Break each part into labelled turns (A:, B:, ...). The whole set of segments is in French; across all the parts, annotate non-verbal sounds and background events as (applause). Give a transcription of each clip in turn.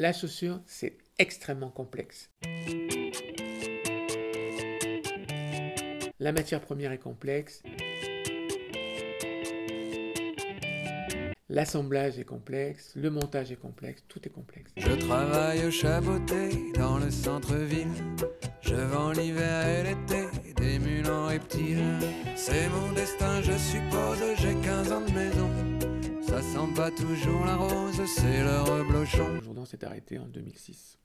A: la chaussure, c'est extrêmement complexe. La matière première est complexe. L'assemblage est complexe, le montage est complexe, tout est complexe.
B: Je travaille au chaboté dans le centre-ville. Je vends l'hiver et l'été des mules en reptiles. C'est mon destin, je suppose, j'ai 15 ans de maison. Ça sent pas toujours la rose, c'est le reblochon.
A: Jourdan s'est arrêté en 2006.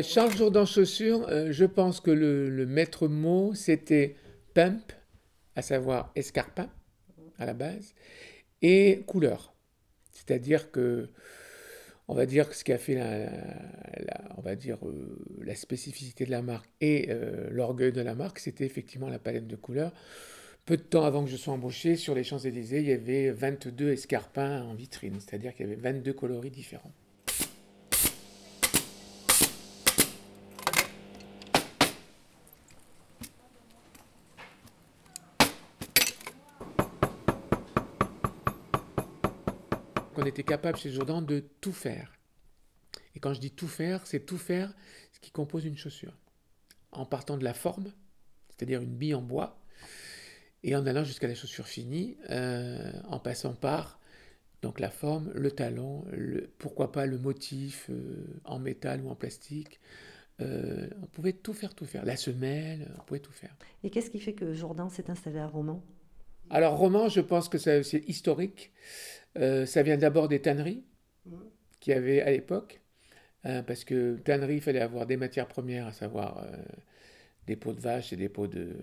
A: Charles Jourdan Chaussures, euh, je pense que le, le maître mot, c'était pump, à savoir escarpin à la base, et couleur. C'est-à-dire que, on va dire que ce qui a fait la, on va dire, euh, la spécificité de la marque et euh, l'orgueil de la marque, c'était effectivement la palette de couleurs. Peu de temps avant que je sois embauché, sur les Champs-Élysées, il y avait 22 escarpins en vitrine, c'est-à-dire qu'il y avait 22 coloris différents. Qu'on était capable chez Jourdan de tout faire. Et quand je dis tout faire, c'est tout faire ce qui compose une chaussure. En partant de la forme, c'est-à-dire une bille en bois, et en allant jusqu'à la chaussure finie, euh, en passant par donc la forme, le talon, le- pourquoi pas le motif euh, en métal ou en plastique. Euh, on pouvait tout faire, tout faire. La semelle, on pouvait tout faire.
C: Et qu'est-ce qui fait que Jourdan s'est installé à Romans
A: Alors, roman, je pense que c'est historique. Euh, ça vient d'abord des tanneries qu'il y avait à l'époque. hein, parce que tannerie, il fallait avoir des matières premières, à savoir euh, des peaux de vache et des peaux de,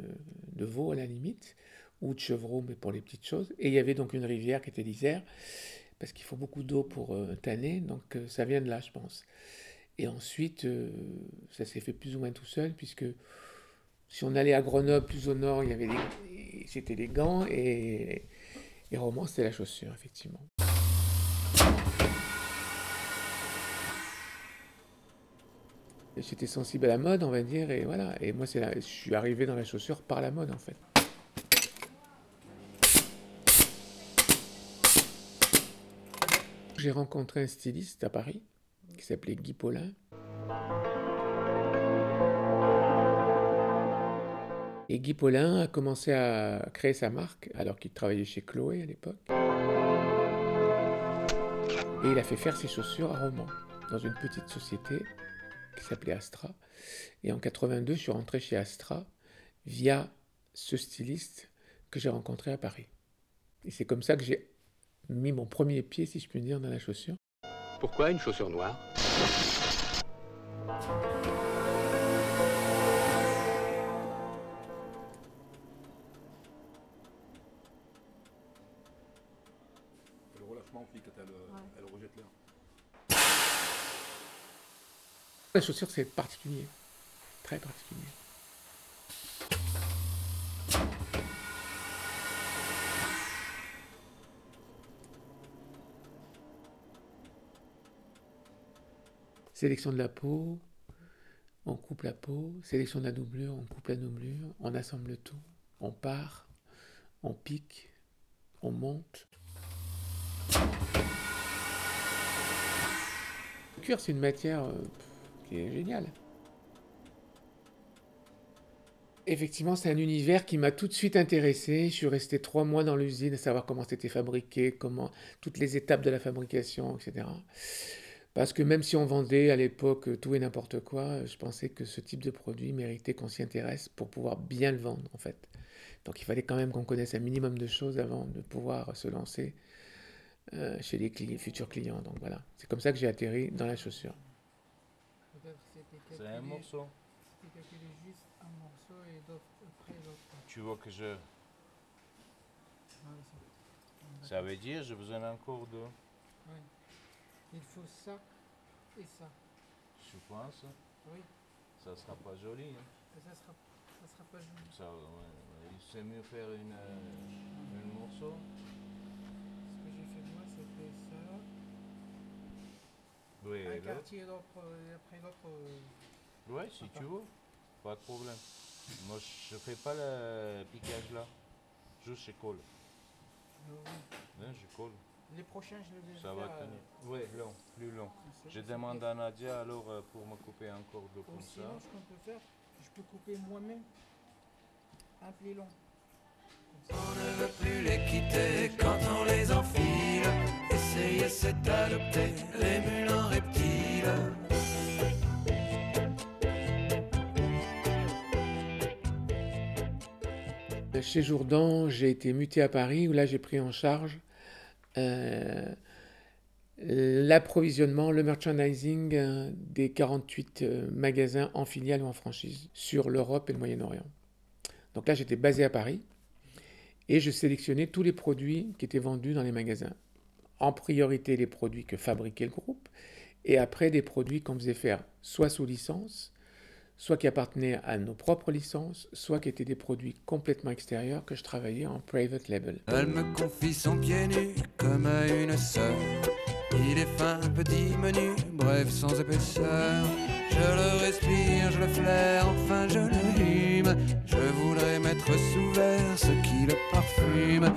A: de veau à la limite, ou de chevreau, mais pour les petites choses. Et il y avait donc une rivière qui était l'Isère, parce qu'il faut beaucoup d'eau pour euh, tanner, donc ça vient de là, je pense. Et ensuite, ça s'est fait plus ou moins tout seul, puisque si on allait à Grenoble, plus au nord, il y avait les, c'était les gants, et, et Romans, c'était la chaussure, effectivement. J'étais sensible à la mode, on va dire, et voilà. Et moi, c'est je suis arrivé dans la chaussure par la mode, en fait. J'ai rencontré un styliste à Paris qui s'appelait Guy Paulin. Et Guy Paulin a commencé à créer sa marque alors qu'il travaillait chez Chloé à l'époque. Et il a fait faire ses chaussures à Romans, dans une petite société qui s'appelait Astra. Et en 82, je suis rentré chez Astra via ce styliste que j'ai rencontré à Paris. Et c'est comme ça que j'ai mis mon premier pied, si je puis dire, dans la chaussure.
D: Pourquoi une chaussure noire?
A: La chaussure, c'est particulier, très particulier. Sélection de la peau, on coupe la peau, sélection de la doublure, on coupe la doublure, on assemble tout, on part, on pique, on monte. Le cuir, c'est une matière euh, qui est géniale. Effectivement, c'est un univers qui m'a tout de suite intéressé. Je suis resté trois mois dans l'usine à savoir comment c'était fabriqué, comment toutes les étapes de la fabrication, etc. Parce que même si on vendait à l'époque tout et n'importe quoi, je pensais que ce type de produit méritait qu'on s'y intéresse pour pouvoir bien le vendre, en fait. Donc il fallait quand même qu'on connaisse un minimum de choses avant de pouvoir se lancer euh, chez les futurs clients. Donc voilà, c'est comme ça que j'ai atterri dans la chaussure.
E: C'est un morceau. Tu veux que je. Ça veut dire j'ai besoin encore de.
A: Il faut ça et ça.
E: Je pense.
A: Oui.
E: Ça sera pas joli. hein.
A: Ça sera, ça sera pas joli.
E: Ça, ouais, ouais. C'est mieux faire une, euh, un morceau.
F: D'autres, euh, après euh,
E: Ouais, si tu veux, pas de problème. Moi, je fais pas le piquage là. Juste je colle.
F: je-
E: Hein, je colle.
F: les prochains, je les vais
E: Ça
F: faire.
E: va
F: euh,
E: tenir. Ouais, long, plus long.
F: c'est-
E: Je demande à Nadia alors euh, pour me couper encore
F: Ou
E: comme
F: sinon,
E: ça.
F: ce qu'on peut faire, je peux couper moi-même un pli long.
B: On ne veut plus les quitter quand on les enfile.
A: Chez Jourdan, j'ai été muté à Paris, où là j'ai pris en charge euh, l'approvisionnement, le merchandising euh, des 48 euh, magasins en filiale ou en franchise sur l'Europe et le Moyen-Orient. Donc là j'étais basé à Paris et je sélectionnais tous les produits qui étaient vendus dans les magasins. En priorité les produits que fabriquait le groupe et après des produits qu'on faisait faire soit sous licence, soit qui appartenaient à nos propres licences, soit qui étaient des produits complètement extérieurs que je travaillais en private label.
B: Elle me confie son pied nu comme à une sœur. Il est fin, petit, menu, bref, sans épaisseur. Je le respire, je le flaire, enfin je le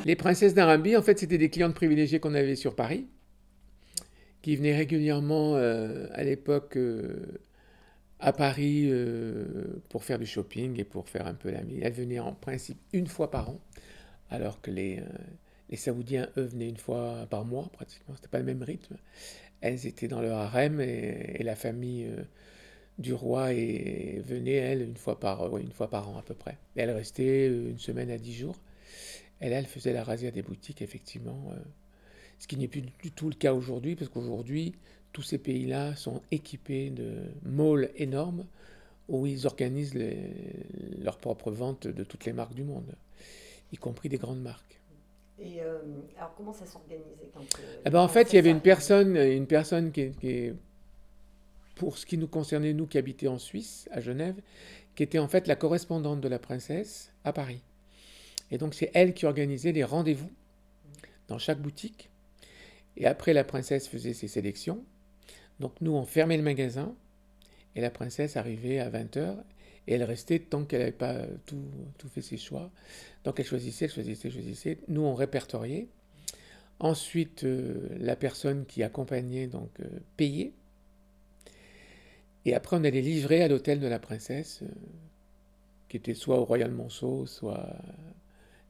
A: Les princesses d'Arabie, en fait, c'était des clientes privilégiées qu'on avait sur Paris, qui venaient régulièrement euh, à l'époque euh, à Paris euh, pour faire du shopping et pour faire un peu l'ami. Elles venaient en principe une fois par an, alors que les, les Saoudiens, eux, venaient une fois par mois, pratiquement. C'était pas le même rythme. Elles étaient dans leur harem et, la famille du roi et, venait, elle, une fois, par, ouais, une fois par an à peu près. Et elle restait euh, une semaine à dix jours. Et là, elle faisait la razzia des boutiques, effectivement. euh, ce qui n'est plus du tout le cas aujourd'hui, parce qu'aujourd'hui, tous ces pays-là sont équipés de malls énormes où ils organisent les- leur propre vente de toutes les marques du monde, y compris des grandes marques.
C: Et euh, alors, comment ça s'organisait euh,
A: Eh ben, en fait, il y avait une personne, une personne qui, qui est- pour ce qui nous concernait, nous qui habitions en Suisse, à Genève, qui était en fait la correspondante de la princesse à Paris. Et donc, c'est elle qui organisait les rendez-vous dans chaque boutique. Et après, la princesse faisait ses sélections. Donc, nous, on fermait le magasin et la princesse arrivait à 20h et elle restait tant qu'elle n'avait pas tout, tout fait ses choix. Donc, elle choisissait, elle choisissait, elle choisissait. Nous, on répertoriait. Ensuite, euh, la personne qui accompagnait donc euh, payait. Et après, on allait livrer à l'hôtel de la princesse, euh, qui était soit au Royal Monceau, soit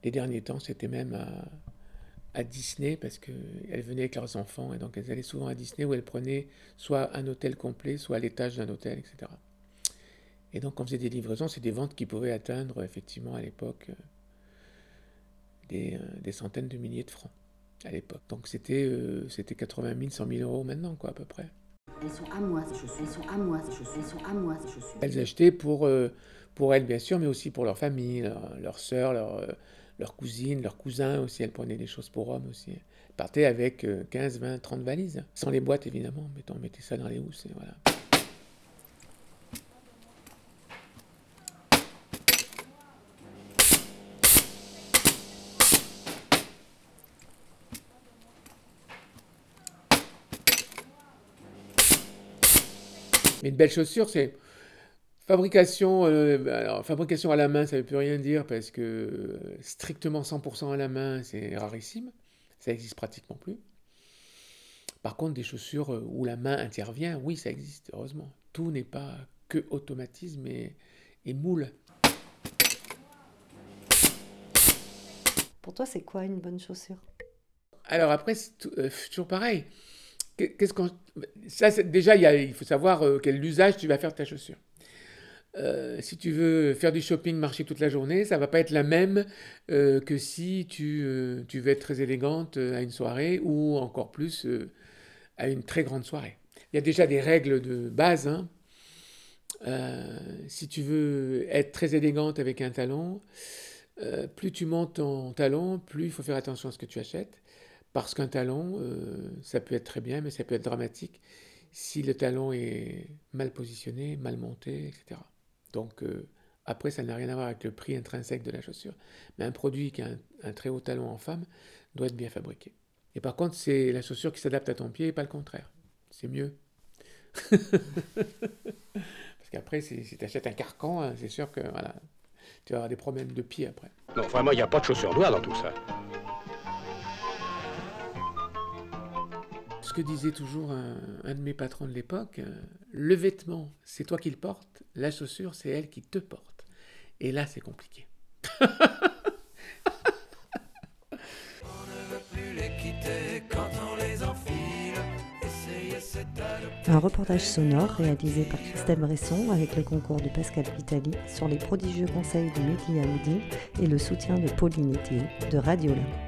A: les derniers temps, c'était même à, Disney, parce qu'elles venaient avec leurs enfants, et donc elles allaient souvent à Disney où elles prenaient soit un hôtel complet, soit l'étage d'un hôtel, etc. Et donc, on faisait des livraisons, c'est des ventes qui pouvaient atteindre, effectivement, à l'époque, euh, des, euh, des centaines de milliers de francs à l'époque. Donc c'était c'était 80 000, 100 000 euros maintenant, quoi, à peu près.
G: Elles sont à moi, ces sont à moi, ces
A: achetaient pour, euh, pour elles, bien sûr, mais aussi pour leur famille, leur- leurs sœurs, leurs euh, leurs cousines, leurs cousins aussi. Elles prenaient des choses pour hommes aussi. Elles partaient avec euh, 15, 20, 30 valises. Sans les boîtes, évidemment. Mais on mettait ça dans les housses et voilà. Mais une belle chaussure, c'est fabrication. euh, alors, fabrication à la main, ça ne veut plus rien dire parce que euh, strictement 100% à la main, c'est rarissime. Ça existe pratiquement plus. Par contre, des chaussures euh, où la main intervient, oui, ça existe, heureusement. Tout n'est pas que automatisme et, et moule.
C: Pour toi, c'est quoi une bonne chaussure?
A: Alors après, c'est euh, toujours pareil. Qu'est- Qu'est-ce qu'on... Ça, déjà, il, y a- il faut savoir euh, quel usage tu vas faire de ta chaussure. Euh, si tu veux faire du shopping, marcher toute la journée, ça va pas être la même euh, que si tu, tu veux être très élégante à une soirée ou encore plus à une très grande soirée. Il y a déjà des règles de base. hein. Si tu veux être très élégante avec un talon, plus tu montes ton talon, plus il faut faire attention à ce que tu achètes. Parce qu'un talon, euh, ça peut être très bien, mais ça peut être dramatique si le talon est mal positionné, mal monté, etc. Donc euh, après, ça n'a rien à voir avec le prix intrinsèque de la chaussure. Mais un produit qui a un, très haut talon en femme doit être bien fabriqué. Et par contre, c'est la chaussure qui s'adapte à ton pied et pas le contraire. C'est mieux. (laughs) Parce qu'après, si, tu achètes un carcan, hein, c'est sûr que voilà, tu vas avoir des problèmes de pied après.
D: Non, vraiment, il n'y a pas de chaussures noires dans tout ça.
A: Que disait toujours un, un de mes patrons de l'époque, euh, le vêtement, c'est toi qui le portes, la chaussure, c'est elle qui te porte. Et là, c'est compliqué. (laughs)
B: plus les quitter quand on les enfile. Essayer c'est adopter.
C: Un reportage sonore réalisé par Christelle Bresson avec le concours de Pascal Vitali sur les prodigieux conseils de Mehdi Aoudi et le soutien de Pauline Etier de Radiola.